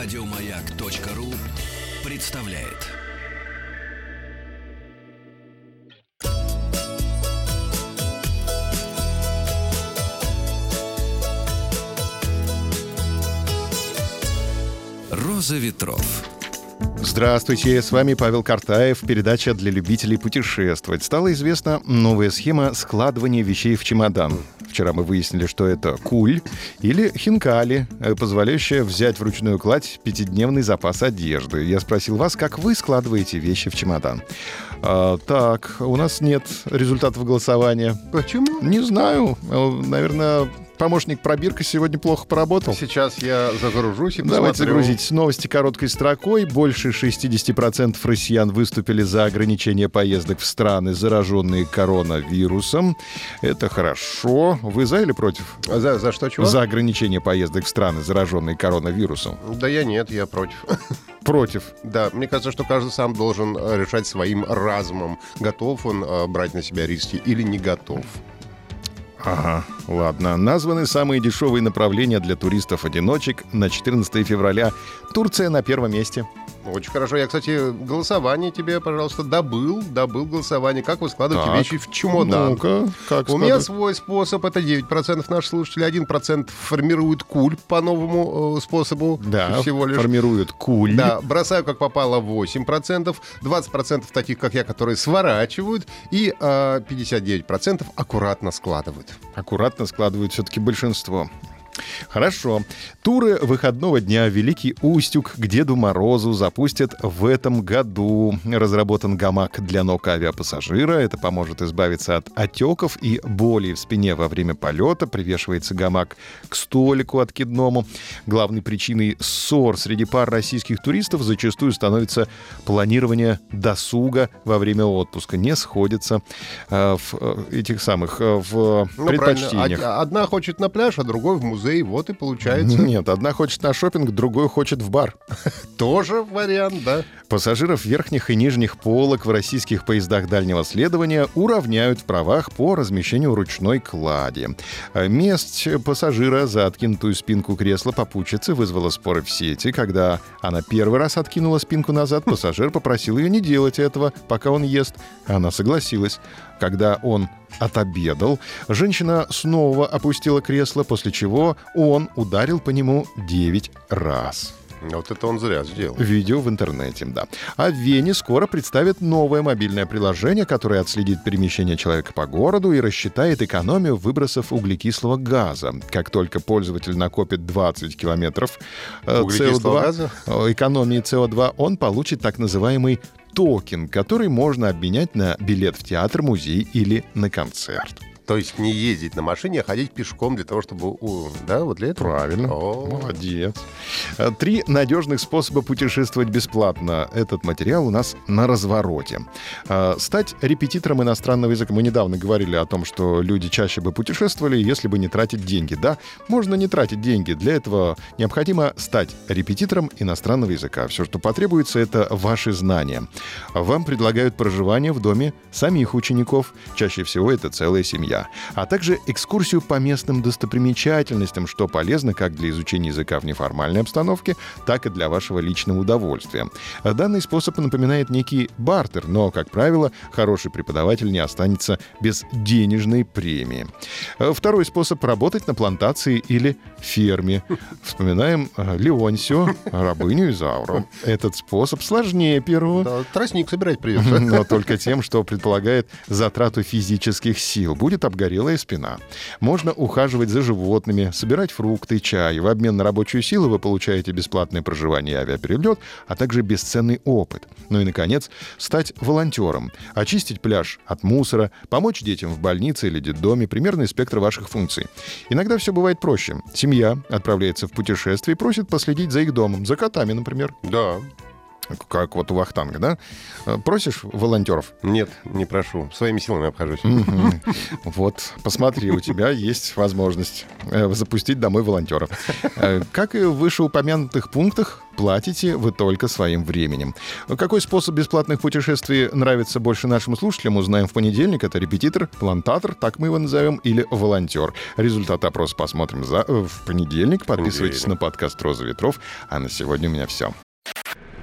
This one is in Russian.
Радиомаяк.ру представляет. Роза ветров. Здравствуйте, с вами Павел Картаев, передача для любителей путешествовать. Стала известна новая схема складывания вещей в чемодан. Вчера мы выяснили, что это куль или хинкали, э, позволяющая взять в ручную кладь пятидневный запас одежды. Я спросил вас, как вы складываете вещи в чемодан. А, так, у нас нет результатов голосования. Почему? Не знаю. Э, Наверное, помощник пробирка сегодня плохо поработал. Сейчас я загружусь и Давайте посмотрю. загрузить новости короткой строкой. Больше 60% россиян выступили за ограничение поездок в страны, зараженные коронавирусом. Это хорошо. Вы за или против? А За, за что, чего? За ограничение поездок в страны, зараженные коронавирусом. Да я нет, я против. Против. Да, мне кажется, что каждый сам должен э, решать своим разумом, готов он э, брать на себя риски или не готов. Ага, ладно. Названы самые дешевые направления для туристов-одиночек на 14 февраля. Турция на первом месте. Очень хорошо. Я, кстати, голосование тебе, пожалуйста, добыл. Добыл голосование. Как вы складываете Так. вещи в чемодан? Ну-ка, как У меня свой способ, это 9% наших слушателей, 1% формирует куль по новому э, способу Да, всего лишь. формируют куль. Да, бросаю как попало 8%, 20% таких, как я, которые сворачивают, и э, 59% аккуратно складывают. Аккуратно складывают все-таки большинство. Хорошо. Туры выходного дня Великий Устюг к Деду Морозу запустят в этом году. Разработан гамак для ног авиапассажира. Это поможет избавиться от отеков и боли в спине во время полета. Привешивается гамак к столику откидному. Главной причиной ссор среди пар российских туристов зачастую становится планирование досуга во время отпуска. Не сходятся э, в э, этих самых э, в Ну, предпочтениях. правильно. Од- Одна хочет на пляж, а другой в музей. Вот и получается. Нет, одна хочет на шопинг, другой хочет в бар. Тоже вариант, да. Пассажиров верхних и нижних полок в российских поездах дальнего следования уравняют в правах по размещению ручной клади. А Месть пассажира за откинутую спинку кресла попутчицы вызвала споры в сети. Когда она первый раз откинула спинку назад, пассажир попросил ее не делать этого, пока он ест. Она согласилась. Когда он отобедал, женщина снова опустила кресло, после чего он ударил по нему 9 раз. Вот это он зря сделал. Видео в интернете, да. А в Вене скоро представят новое мобильное приложение, которое отследит перемещение человека по городу и рассчитает экономию выбросов углекислого газа. Как только пользователь накопит 20 километров э, Углекислого CO2, газа? э, экономии СО2, он получит так называемый токен, который можно обменять на билет в театр, музей или на концерт. То есть не ездить на машине, а ходить пешком для того, чтобы... у- Да, вот для этого? Правильно. О. Молодец. Э, Три надежных способа путешествовать бесплатно. Этот материал у нас на развороте. Э, Стать репетитором иностранного языка. Мы недавно говорили о том, что люди чаще бы путешествовали, если бы не тратить деньги. Да, можно не тратить деньги. Для этого необходимо стать репетитором иностранного языка. Все, что потребуется, это ваши знания. Вам предлагают проживание в доме самих учеников. Чаще всего это целая семья. А также экскурсию по местным достопримечательностям, что полезно как для изучения языка в неформальной обстановке, так и для вашего личного удовольствия. Данный способ напоминает некий бартер, но, как правило, хороший преподаватель не останется без денежной премии. Э, Второй способ — работать на плантации или ферме. Вспоминаем э, Леонсио, рабыню Изауру. Этот способ сложнее первого. Да, тростник собирать придется. Но только тем, что предполагает затрату физических сил. Будет обгорелая спина. Можно ухаживать за животными, собирать фрукты, чай. В обмен на рабочую силу вы получаете бесплатное проживание и авиаперелет, а также бесценный опыт. Ну и, наконец, стать волонтером. Очистить пляж от мусора, помочь детям в больнице или детдоме, примерный спектр ваших функций. Иногда все бывает проще. Семья отправляется в путешествие и просит последить за их домом, за котами, например. Да. Как вот у Вахтанга, да? Э, Просишь волонтеров? Нет, не прошу. Своими силами обхожусь. Вот, посмотри, у тебя есть возможность э, запустить домой волонтера. Э, Как и в вышеупомянутых пунктах, платите вы только своим временем. Какой способ бесплатных путешествий нравится больше нашим слушателям, узнаем в понедельник. Это репетитор, плантатор, так мы его назовем, или волонтер. Результат опроса посмотрим за, в понедельник. Подписывайтесь Понедельник. на подкаст «Роза ветров». А на сегодня у меня все.